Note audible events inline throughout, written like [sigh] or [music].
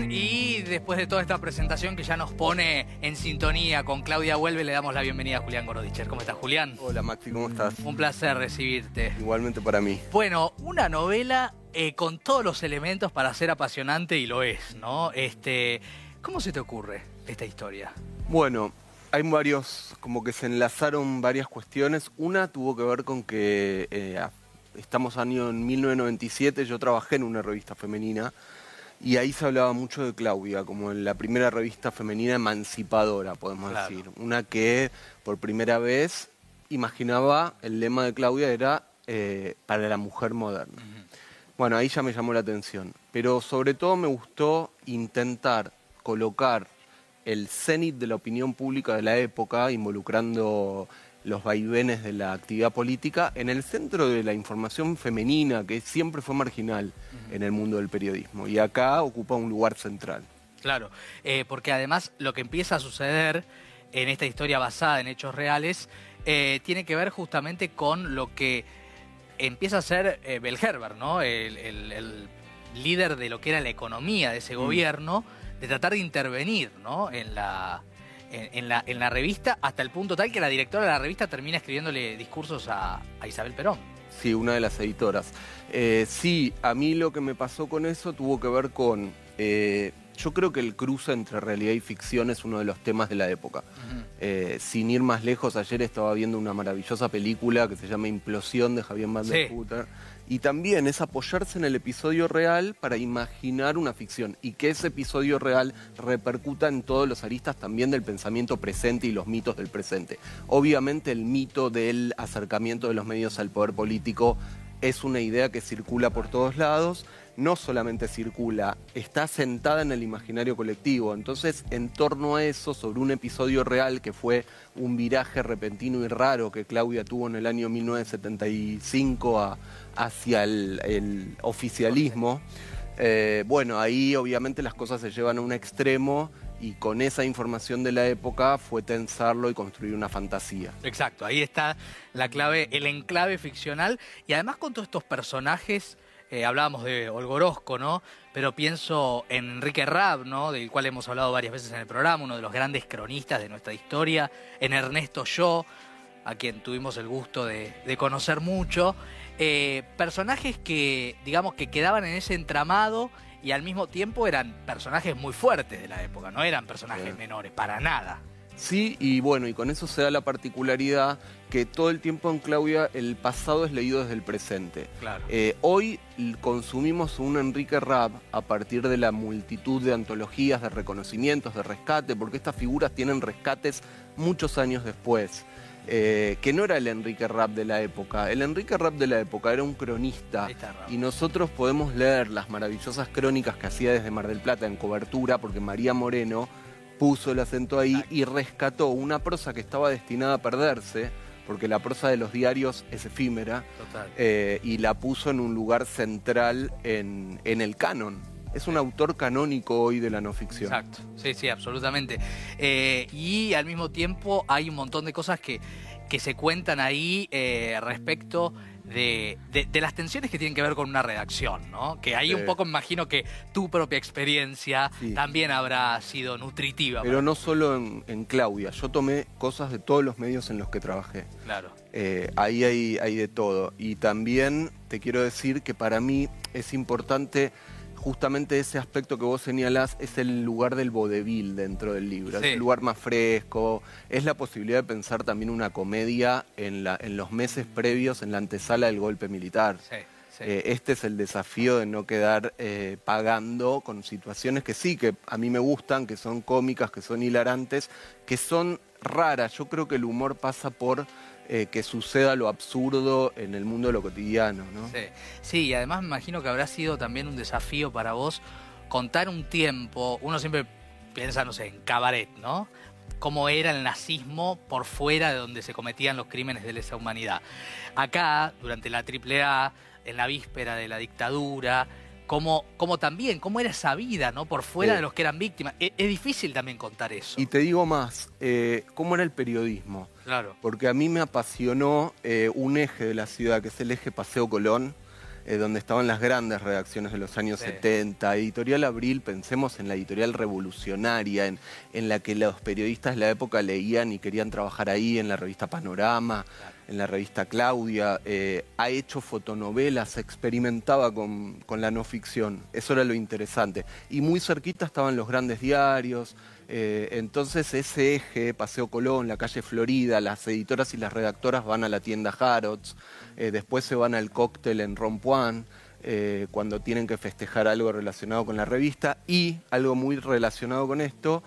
bien, y después de toda esta presentación que ya nos pone en sintonía con Claudia Huelve, le damos la bienvenida a Julián Gorodicher. ¿Cómo estás, Julián? Hola Maxi, ¿cómo estás? Un placer recibirte. Igualmente para mí. Bueno, una novela eh, con todos los elementos para ser apasionante y lo es, ¿no? Este, ¿Cómo se te ocurre esta historia? Bueno, hay varios, como que se enlazaron varias cuestiones. Una tuvo que ver con que eh, estamos año en 1997, yo trabajé en una revista femenina y ahí se hablaba mucho de Claudia, como en la primera revista femenina emancipadora, podemos decir. Una que por primera vez imaginaba, el lema de Claudia era eh, para la mujer moderna. Bueno, ahí ya me llamó la atención. Pero sobre todo me gustó intentar colocar el cenit de la opinión pública de la época, involucrando los vaivenes de la actividad política en el centro de la información femenina, que siempre fue marginal en el mundo del periodismo. Y acá ocupa un lugar central. Claro, eh, porque además lo que empieza a suceder en esta historia basada en hechos reales eh, tiene que ver justamente con lo que empieza a ser eh, ¿no? El, líder de lo que era la economía de ese mm. gobierno, de tratar de intervenir ¿no? en la en, la, en la revista hasta el punto tal que la directora de la revista termina escribiéndole discursos a, Isabel Perón. Sí, una de las editoras. Eh, sí, a mí lo que me pasó con eso tuvo que ver con... Eh, yo creo que el cruce entre realidad y ficción es uno de los temas de la época. Eh, sin ir más lejos, ayer estaba viendo una maravillosa película que se llama Implosión de Javier Van der Y también es apoyarse en el episodio real para imaginar una ficción y que ese episodio real repercuta en todos los aristas también del pensamiento presente y los mitos del presente. Obviamente el mito del acercamiento de los medios al poder político es una idea que circula por todos lados, no solamente circula, está sentada en el imaginario colectivo. Entonces, en torno a eso, sobre un episodio real que fue un viraje repentino y raro que Claudia tuvo en el año 1975 hacia el, oficialismo, eh, bueno, ahí obviamente las cosas se llevan a un extremo y con esa información de la época fue tensarlo y construir una fantasía. Exacto, ahí está la clave, el enclave ficcional y además con todos estos personajes, eh, hablábamos de Olgorosco, ¿no? Pero pienso en Enrique Rab, ¿no? Del cual hemos hablado varias veces en el programa, uno de los grandes cronistas de nuestra historia, en Ernesto Yo, a quien tuvimos el gusto de, conocer mucho. Eh, personajes que, digamos, que quedaban en ese entramado y al mismo tiempo eran personajes muy fuertes de la época, no eran personajes menores, para nada. Sí, y bueno, y con eso se da la particularidad que todo el tiempo en Claudia el pasado es leído desde el presente. Claro. Eh, hoy consumimos un Enrique Rab a partir de la multitud de antologías, de reconocimientos, de rescate, porque estas figuras tienen rescates muchos años después. Eh, que no era el Enrique Rap de la época. El Enrique Rap de la época era un cronista y nosotros podemos leer las maravillosas crónicas que hacía desde Mar del Plata en cobertura, porque María Moreno puso el acento ahí y rescató una prosa que estaba destinada a perderse, porque la prosa de los diarios es efímera, eh, y la puso en un lugar central en, el canon. Es un autor canónico hoy de la no ficción. Exacto, sí, sí, absolutamente. Eh, y al mismo tiempo hay un montón de cosas que, que se cuentan ahí eh, respecto de, las tensiones que tienen que ver con una redacción, ¿no? Que ahí un poco imagino que tu propia experiencia también habrá sido nutritiva. Pero no solo en, Claudia, yo tomé cosas de todos los medios en los que trabajé. Claro. Eh, ahí hay, hay de todo. Y también te quiero decir que para mí es importante justamente ese aspecto que vos señalás es el lugar del vodevil dentro del libro, es el lugar más fresco, es la posibilidad de pensar también una comedia en, la, en los meses previos, en la antesala del golpe militar. Eh, este es el desafío de no quedar eh, pagando con situaciones que sí, que a mí me gustan, que son cómicas, que son hilarantes, que son raras. Yo creo que el humor pasa por eh, que suceda lo absurdo en el mundo de lo cotidiano, ¿no? Sí. sí, y además me imagino que habrá sido también un desafío para vos contar un tiempo, uno siempre piensa, no sé, en cabaret, ¿no? Cómo era el nazismo por fuera de donde se cometían los crímenes de lesa humanidad. Acá, durante la AAA, en la víspera de la dictadura, como, como también, cómo era esa vida, ¿no? Por fuera de los que eran víctimas. E, es, difícil también contar eso. Y te digo más, eh, ¿cómo era el periodismo? Claro. Porque a mí me apasionó eh, un eje de la ciudad, que es el eje Paseo Colón, eh, donde estaban las grandes redacciones de los años 70. Editorial Abril, pensemos en la editorial revolucionaria, en, en, la que los periodistas de la época leían y querían trabajar ahí, en la revista Panorama, en la revista Claudia, eh, ha hecho fotonovelas, experimentaba con, la no ficción, eso era lo interesante. Y muy cerquita estaban los grandes diarios, eh, entonces ese eje, Paseo Colón, la calle Florida, las editoras y las redactoras van a la tienda Harrods, eh, después se van al cóctel en Rompuan, cuando tienen que festejar algo relacionado con la revista y algo muy relacionado con esto,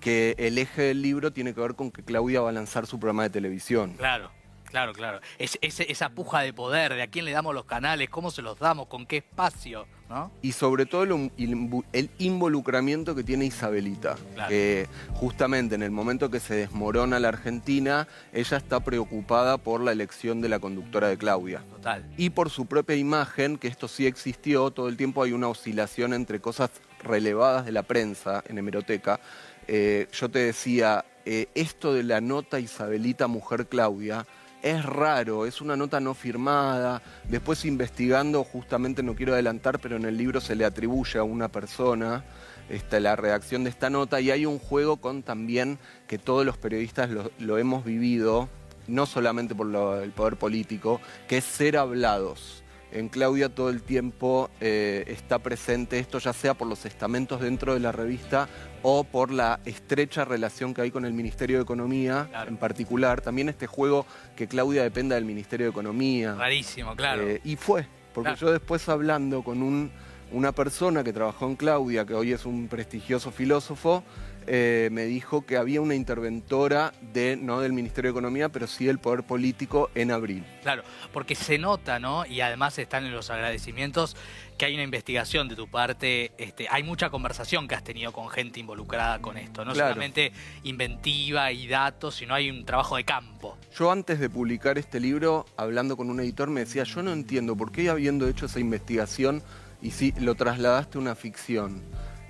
que el eje del libro tiene que ver con que Claudia va a lanzar su programa de televisión. Claro. Claro, claro. Es, esa puja de poder, de a quién le damos los canales, cómo se los damos, con qué espacio, ¿no? Y sobre todo el, involucramiento que tiene Isabelita, que justamente en el momento que se desmorona la Argentina, ella está preocupada por la elección de la conductora de Claudia. Total. Y por su propia imagen, que esto sí existió, todo el tiempo hay una oscilación entre cosas relevadas de la prensa en hemeroteca. Eh, yo te decía, eh, esto de la nota Isabelita Mujer Claudia, es raro, es una nota no firmada. Después investigando, justamente no quiero adelantar, pero en el libro se le atribuye a una persona esta, la redacción de esta nota. Y hay un juego con también que todos los periodistas lo, hemos vivido, no solamente por el poder político, que es ser hablados. En Claudia todo el tiempo eh, está presente. Esto, ya sea por los estamentos dentro de la revista o por la estrecha relación que hay con el Ministerio de Economía en particular. También este juego que Claudia dependa del Ministerio de Economía. Rarísimo, claro. Eh, y fue, porque yo después hablando con un, una persona que trabajó en Claudia, que hoy es un prestigioso filósofo, eh, me dijo que había una interventora de, no del Ministerio de Economía, pero sí del poder político en abril. Claro, porque se nota, ¿no? Y además están en los agradecimientos que hay una investigación de tu parte, este, hay mucha conversación que has tenido con gente involucrada con esto, no solamente inventiva y datos, sino hay un trabajo de campo. Yo antes de publicar este libro, hablando con un editor, me decía, yo no entiendo por qué habiendo hecho esa investigación y si lo trasladaste a una ficción,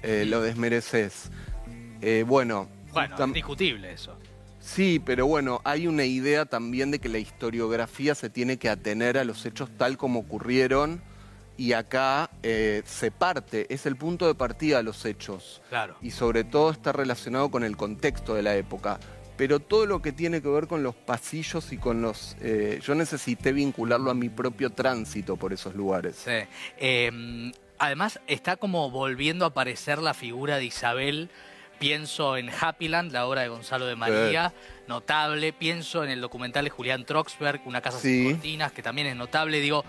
eh, lo desmereces. Eh, bueno. Bueno, es discutible eso. Sí, pero bueno, hay una idea también de que la historiografía se tiene que atener a los hechos tal como ocurrieron y acá eh, se parte, es el punto de partida de los hechos. Claro. Y sobre todo está relacionado con el contexto de la época. Pero todo lo que tiene que ver con los pasillos y con los... Eh, yo necesité vincularlo a mi propio tránsito por esos lugares. Sí. Em, además está como volviendo a aparecer la figura de Isabel Pienso en Happyland, la obra de Gonzalo de María, notable. Pienso en el documental de Julián Troxberg, Una casa sin cortinas, que también es notable. Digo,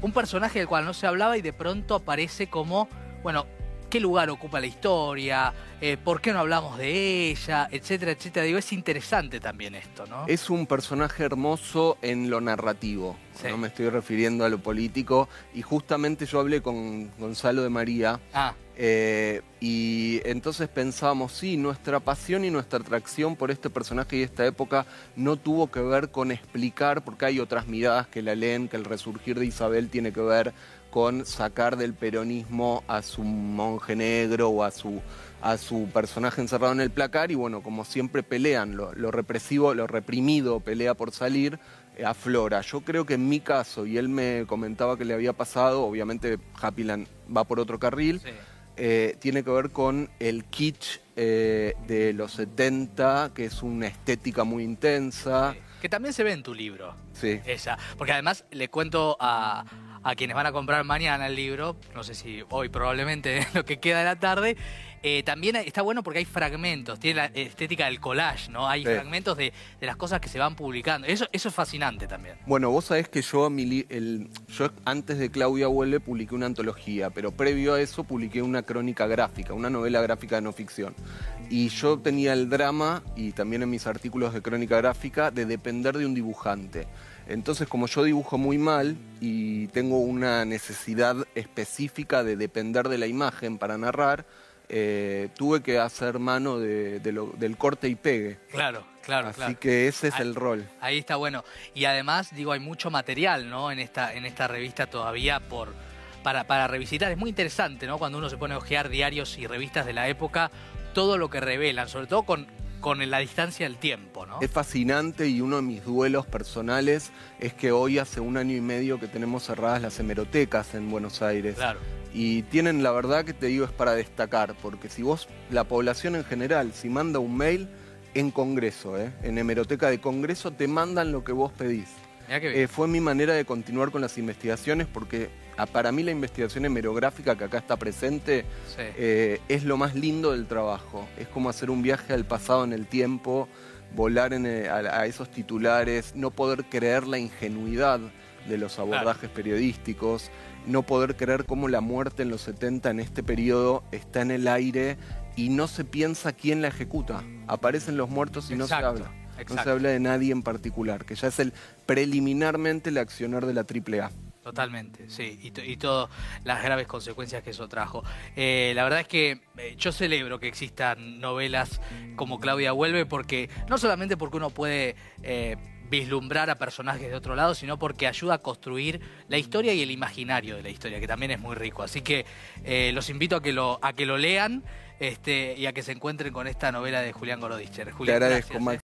un personaje del cual no se hablaba y de pronto aparece como, bueno, qué lugar ocupa la historia, eh, por qué no hablamos de ella, etcétera, etcétera. Digo, es interesante también esto, ¿no? Es un personaje hermoso en lo narrativo, no me estoy refiriendo a lo político. Y justamente yo hablé con Gonzalo de María. Ah. Eh, y entonces pensábamos, sí, nuestra pasión y nuestra atracción por este personaje y esta época no tuvo que ver con explicar, porque hay otras miradas que la leen, que el resurgir de Isabel tiene que ver con sacar del peronismo a su monje negro o a su, a su personaje encerrado en el placar y bueno, como siempre pelean, lo, represivo, lo reprimido pelea por salir, eh, aflora. Yo creo que en mi caso, y él me comentaba que le había pasado, obviamente Happyland va por otro carril, eh, tiene que ver con el kitsch eh, de los 70, que es una estética muy intensa. Que también se ve en tu libro. Sí. Esa. Porque además le cuento a, a quienes van a comprar mañana el libro, no sé si hoy probablemente [laughs] lo que queda de la tarde, eh, también está bueno porque hay fragmentos, tiene la estética del collage, ¿no? Hay fragmentos de, las cosas que se van publicando. Eso, eso es fascinante también. Bueno, vos sabés que yo, el, yo antes de Claudia Vuelve publiqué una antología, pero previo a eso publiqué una crónica gráfica, una novela gráfica de no ficción. Y yo tenía el drama, y también en mis artículos de crónica gráfica, de depender de un dibujante. Entonces, como yo dibujo muy mal y tengo una necesidad específica de depender de la imagen para narrar, eh, tuve que hacer mano de, del corte y pegue. Claro, claro, Así que ese es el rol. Ahí está bueno. Y además, digo, hay mucho material, ¿no? En esta, en esta revista todavía por, para, para revisitar. Es muy interesante, ¿no? Cuando uno se pone a ojear diarios y revistas de la época, todo lo que revelan, sobre todo con con la distancia del tiempo, ¿no? Es fascinante y uno de mis duelos personales es que hoy hace un año y medio que tenemos cerradas las hemerotecas en Buenos Aires. Claro. Y tienen, la verdad que te digo, es para destacar, porque si vos, la población en general, si manda un mail en Congreso, ¿eh? en hemeroteca de Congreso, te mandan lo que vos pedís. Eh, fue mi manera de continuar con las investigaciones porque ah, para mí la investigación hemerográfica que acá está presente eh, es lo más lindo del trabajo. Es como hacer un viaje al pasado en el tiempo, volar eh, a, esos titulares, no poder creer la ingenuidad de los abordajes periodísticos, no poder creer cómo la muerte en los 70 en este periodo está en el aire y no se piensa quién la ejecuta. Aparecen los muertos y no se habla. No se habla de nadie en particular, que ya es el preliminarmente el accionar de la AAA. Totalmente, sí, y, todas las graves consecuencias que eso trajo. Eh, la verdad es que eh, yo celebro que existan novelas como Claudia Vuelve, porque no solamente porque uno puede eh, vislumbrar a personajes de otro lado, sino porque ayuda a construir la historia y el imaginario de la historia, que también es muy rico. Así que los invito a que lo, a que lo lean este, y a que se encuentren con esta novela de Julián Gorodischer. Julián, Te agradezco,